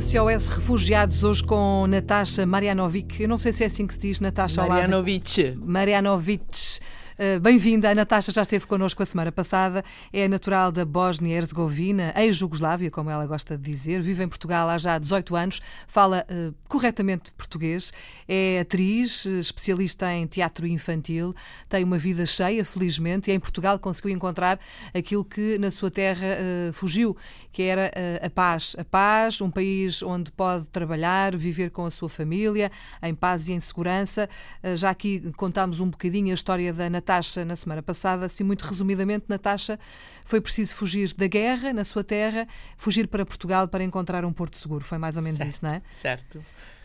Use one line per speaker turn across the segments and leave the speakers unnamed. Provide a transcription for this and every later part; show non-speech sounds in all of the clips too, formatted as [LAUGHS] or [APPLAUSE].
SOS Refugiados, hoje com Natasha Marianovic. Eu não sei se é assim que se diz, Natasha
Marianovic.
Marianovic. Eh, bem-vinda. A Natasha já esteve connosco a semana passada. É natural da Bósnia-Herzegovina, ex-Jugoslávia, como ela gosta de dizer. Vive em Portugal há já 18 anos. Fala uh, corretamente português. É atriz, eh, especialista em teatro infantil. Tem uma vida cheia, felizmente. E em Portugal conseguiu encontrar aquilo que na sua terra uh, fugiu, que era uh, a paz. A paz, um país onde pode trabalhar, viver com a sua família, em paz e em segurança. já aqui contámos um bocadinho a história da Natasha Natasha na semana passada, assim muito resumidamente, Natasha foi preciso fugir da guerra na sua terra, fugir para Portugal para encontrar um porto seguro. Foi mais ou menos
certo,
isso, não é?
Certo.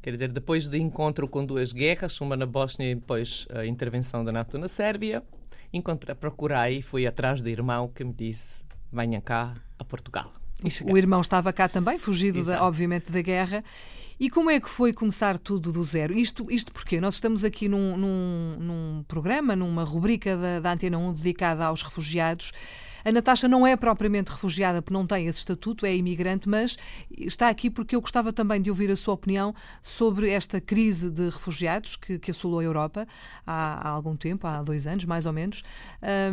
Quer dizer, depois de encontro com duas guerras, uma na Bósnia e depois a intervenção da NATO na Sérvia, encontrei, procurei, fui atrás do irmão que me disse: venha cá a Portugal.
O irmão estava cá também, fugido, da, obviamente, da guerra. E como é que foi começar tudo do zero? Isto, isto porque nós estamos aqui num, num, num programa, numa rubrica da, da Antena 1 dedicada aos refugiados. A Natasha não é propriamente refugiada porque não tem esse estatuto, é imigrante, mas está aqui porque eu gostava também de ouvir a sua opinião sobre esta crise de refugiados que, que assolou a Europa há, há, algum tempo, há dois anos mais ou menos.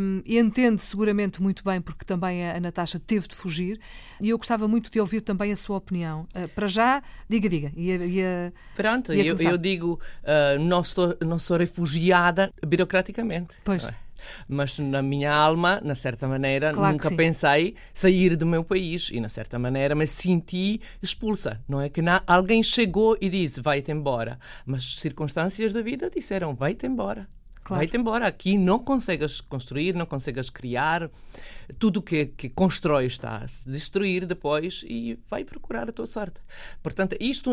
Um, entende seguramente muito bem porque também a, a Natasha teve de fugir e eu gostava muito de ouvir também a sua opinião. Uh, para já, diga, diga.
Ia, ia, Pronto, ia eu, eu, digo, uh, não, sou, não sou refugiada burocraticamente.
Pois. É?
Mas na minha alma, na certa maneira, claro nunca pensei sair do meu país e, na certa maneira, me senti expulsa. Não é que na... alguém chegou e disse vai-te embora, mas circunstâncias da vida disseram vai-te embora. Claro. Vai-te embora. Aqui não consegues construir, não consegues criar. Tudo que, que constrói está a se destruir depois e vai procurar a tua sorte. Portanto, isto,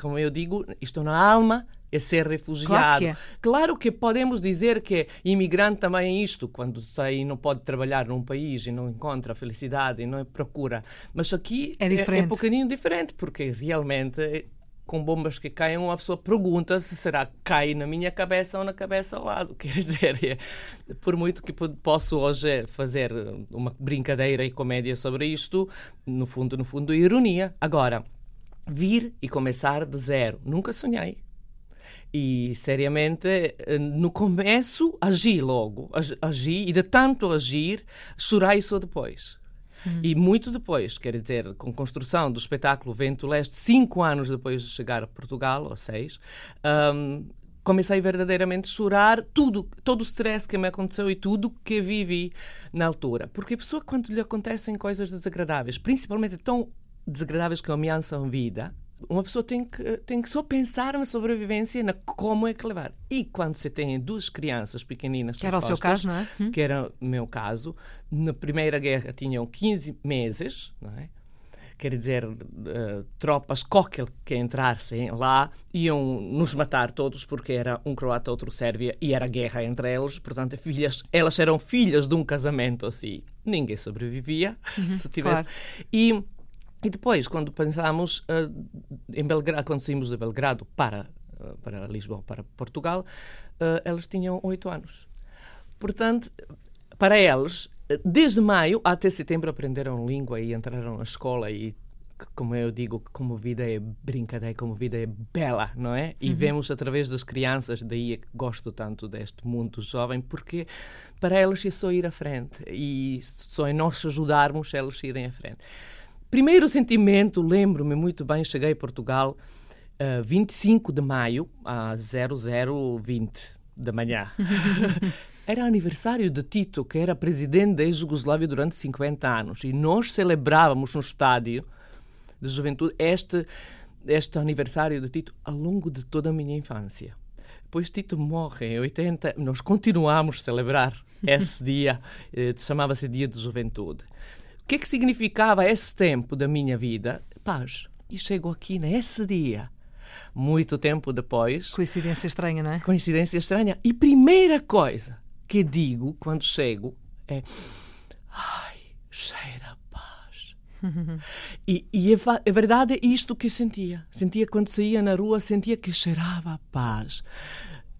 como eu digo, isto na alma é ser refugiado. Claro que, é. claro que podemos dizer que imigrante também é isto, quando sai não pode trabalhar num país e não encontra felicidade e não procura. Mas aqui
é, diferente. é,
é um bocadinho diferente, porque realmente com bombas que caem, uma pessoa pergunta se será que cai na minha cabeça ou na cabeça ao lado. [LAUGHS] Quer dizer, é, por muito que posso hoje fazer uma brincadeira e comédia sobre isto, no fundo, no fundo, ironia. Agora, vir e começar de zero, nunca sonhei. E, seriamente, eh, no começo, agi logo. Agi, e de tanto agir, chorei só depois. Hum. E muito depois, quer dizer, com a construção do espetáculo Vento Leste, cinco anos depois de chegar a Portugal, ou seis, um, comecei verdadeiramente a chorar tudo, todo o stress que me aconteceu e tudo que vivi na altura. Porque a pessoa, quando lhe acontecem coisas desagradáveis, principalmente tão desagradáveis que ameaçam a vida, uma pessoa tem que, tem que só pensar na sobrevivência, na como é que levar. E quando você tem duas crianças pequeninas...
Que era o seu caso, não é?
Hum? Que era o meu caso. Na Primeira Guerra tinham 15 meses, não é? Quer dizer, uh, tropas qualquer que entrassem lá iam nos matar todos porque era um croata, outro sérvia e era guerra entre eles. Portanto, filhas, elas eram filhas de um casamento assim. Ninguém sobrevivia [LAUGHS] uhum, se tivesse. Claro. E e depois, quando pensámos uh, em Belgrado, quando saímos de Belgrado para, uh, para Lisboa, para Portugal, uh, elas tinham oito anos. Portanto, para eles, desde maio até setembro aprenderam língua e entraram na escola e como eu digo, como vida é brincadeira, como vida é bela, não é? E uhum. vemos através das crianças, daí é que gosto tanto deste mundo jovem, porque para elas é só ir à frente e só é nós ajudarmos elas a irem à frente. Primeiro sentimento, lembro-me muito bem, cheguei a Portugal uh, eh, 25 de maio, às 0020 da manhã. [LAUGHS] era aniversário de Tito, que era presidente da Jugoslávia durante 50 anos. E nós celebrávamos no estádio de juventude este, este aniversário de Tito ao longo de toda a minha infância. Depois Tito morre em 80, nós continuamos a celebrar [LAUGHS] esse dia, eh, chamava-se Dia de Juventude. O que é que significava esse tempo da minha vida? Paz. E chego aqui nesse dia, muito tempo depois.
Coincidência estranha, não é?
Coincidência estranha. E primeira coisa que digo quando chego é: Ai, cheira paz. [LAUGHS] e, e é, é, verdade, é isto que sentia. Sentia quando saía na rua, sentia que cheirava paz.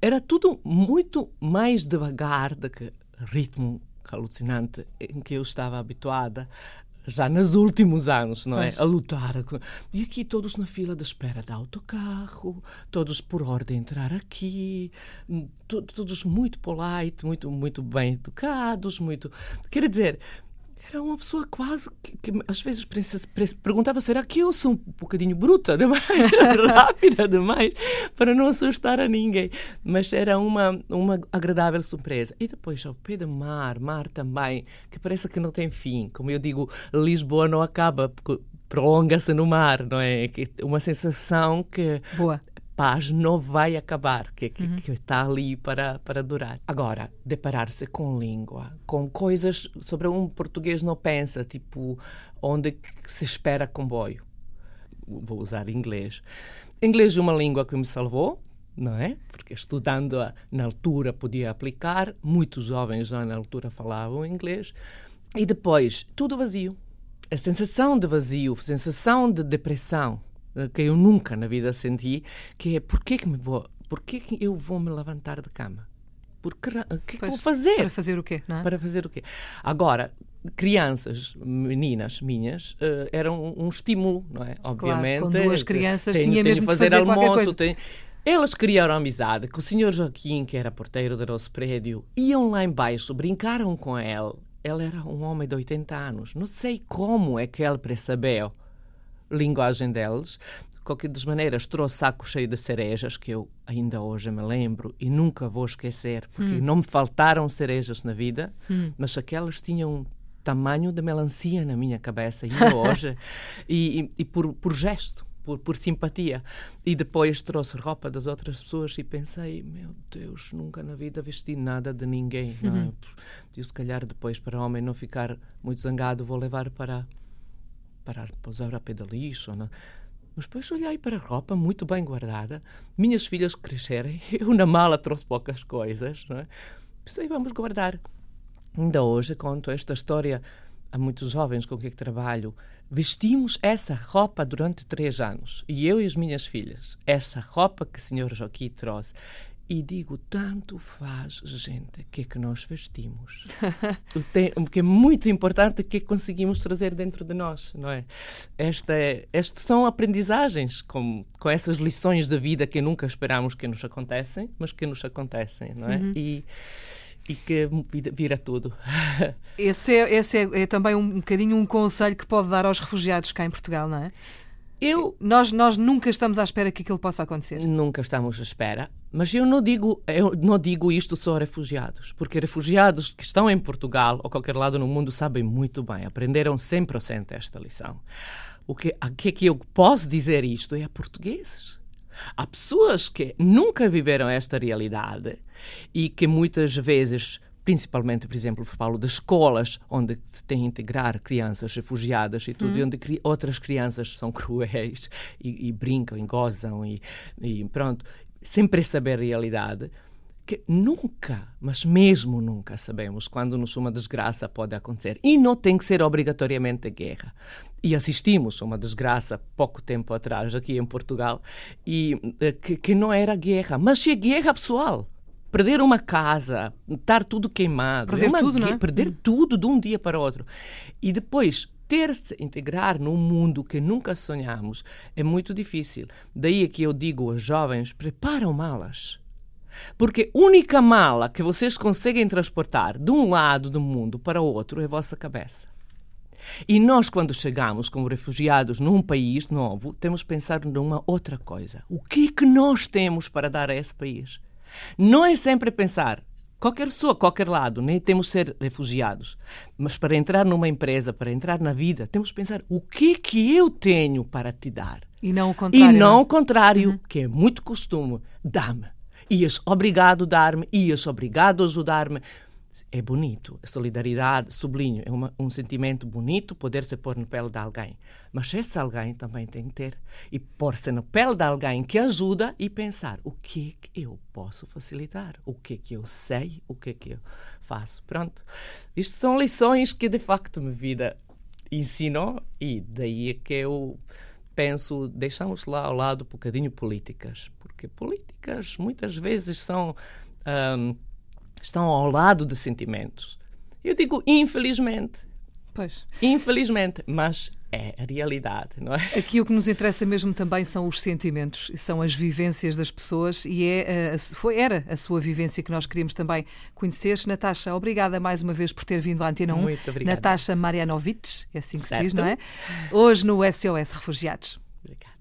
Era tudo muito mais devagar do que ritmo alucinante em que eu estava habituada. já nos últimos anos, não
Pois.
é? A lutar. E aqui todos na fila de espera de autocarro, todos por ordem entrar aqui, hum, to- todos muito polite, muito, muito bem educados, muito... Quer dizer, era uma pessoa quase que, que às vezes perguntava será que eu sou um bocadinho bruta demais, [LAUGHS] rápida demais, para não assustar a ninguém. Mas era uma, uma agradável surpresa. E depois ao pé do mar, mar também, que parece que não tem fim. Como eu digo, Lisboa não acaba, prolonga-se no mar, não é? Que Uma sensação que
Boa.
Paz não vai acabar, que, que, que está ali para, para durar. Agora, deparar-se com língua, com coisas sobre um português não pensa, tipo onde se espera comboio. Vou usar inglês. Inglês é uma língua que me salvou, não é? Porque estudando na altura podia aplicar, muitos jovens já na altura falavam inglês. E depois, tudo vazio. A sensação de vazio, a sensação de depressão, que eu nunca na vida senti, que é porquê que me vou, porquê que eu vou me levantar da cama? Porque, o que é que
Pois,
vou fazer?
Para fazer o quê, é?
Para fazer o quê? Agora, crianças, meninas minhas, eh, eram um, estímulo, não é? Obviamente.
com duas crianças
tenho-
tinha
tenho
mesmo
de fazer,
fazer
almoço. tenho- Elas criaram amizade com o senhor Joaquim, que era porteiro do nosso prédio. Iam lá embaixo, brincaram com ele. Ele era um homem de 80 anos. Não sei como é que ele percebeu linguagem deles. De qualquer das maneiras, trouxe saco cheio de cerejas, que eu ainda hoje me lembro e nunca vou esquecer, porque não me faltaram cerejas na vida, mas aquelas tinham tamanho de melancia na minha cabeça, ainda [LAUGHS] hoje, e, e- e por, por gesto. Por, por simpatia. E depois trouxe roupa das outras pessoas e pensei: meu Deus, nunca na vida vesti nada de ninguém. Não é? E se calhar depois, para homem não ficar muito zangado, vou levar para, para pousar a pé lixo. Não? Mas depois olhei para a roupa muito bem guardada. Minhas filhas crescerem, [LAUGHS] eu na mala trouxe poucas coisas. Não é? Pensei, vamos guardar. Ainda hoje conto esta história a muitos jovens com quem trabalho. Vestimos essa roupa durante três anos, e eu e as minhas filhas, essa roupa que o senhor Joaquim trouxe. E digo, tanto faz, gente, o que é que nós vestimos. O tem- o que é muito importante é que conseguimos trazer dentro de nós, não é? Esta, é- estas são aprendizagens com, com essas lições da vida que nunca esperamos que nos acontecem, mas que nos acontecem, não é? E, e que vira, tudo. [LAUGHS]
Esse, é, esse é, é também um bocadinho um conselho que pode dar aos refugiados cá em Portugal, não é?
Eu
Nós, nós nunca estamos à espera que aquilo possa acontecer.
nunca estamos à espera, mas eu não digo eu não digo isto só a refugiados, porque refugiados que estão em Portugal ou qualquer lado no mundo sabem muito bem, aprenderam 100% esta lição. O que a que é que eu posso dizer isto é a portugueses. Há pessoas que nunca viveram esta realidade e que muitas vezes principalmente, por exemplo, falo de escolas onde se tem a integrar crianças refugiadas e tudo, e onde cri outras crianças são [LAUGHS] cruéis e, e brincam e gozam e, e pronto, sem saber a realidade, que nunca, mas mesmo nunca sabemos quando nos uma desgraça pode acontecer. E não tem que ser obrigatoriamente guerra. E assistimos a uma desgraça pouco tempo atrás aqui em Portugal e eh, que, que não era guerra, mas é guerra pessoal. Perder uma casa, estar tudo queimado.
Perder
é uma
tudo, não é?
Perder tudo de um dia para o outro. E depois ter-se integrar num mundo que nunca sonhamos é muito difícil. Daí é que eu digo aos jovens: preparam malas. Porque a única mala que vocês conseguem transportar de um lado do mundo para o outro é a vossa cabeça. E nós, quando chegamos como refugiados num país novo, temos que pensar numa outra coisa. O que é que nós temos para dar a esse país? Não é sempre pensar, qualquer pessoa, qualquer lado, nem temos que ser refugiados. Mas para entrar numa empresa, para entrar na vida, temos que pensar o que é que eu tenho para te dar.
E não o contrário.
E não
é?
o contrário, que é muito costume. Dá-me. Ias obrigado a dar-me, ias obrigado a ajudar-me. É bonito. A solidariedade, sublinho, é uma- um sentimento bonito poder-se pôr na pele de alguém. Mas esse alguém também tem que ter. E pôr-se na pele de alguém que ajuda e pensar o que é que eu posso facilitar, o que é que eu sei, o que é que eu faço. Pronto. Isto são lições que de facto me vida ensinou e daí é que eu penso, deixamos lá ao lado um bocadinho políticas, porque políticas muitas vezes são ahm, estão ao lado de sentimentos. Eu digo infelizmente,
Pois.
Infelizmente, mas é a realidade, não é?
Aqui o que nos interessa mesmo também são os sentimentos, são as vivências das pessoas e é, eh, foi, era a sua vivência que nós queríamos também conhecer. Natasha, obrigada mais uma vez por ter vindo à Antena 1.
Muito obrigada.
Natasha Marianovic, é assim que
certo.
se diz, não é? Hoje no SOS Refugiados.
Obrigada.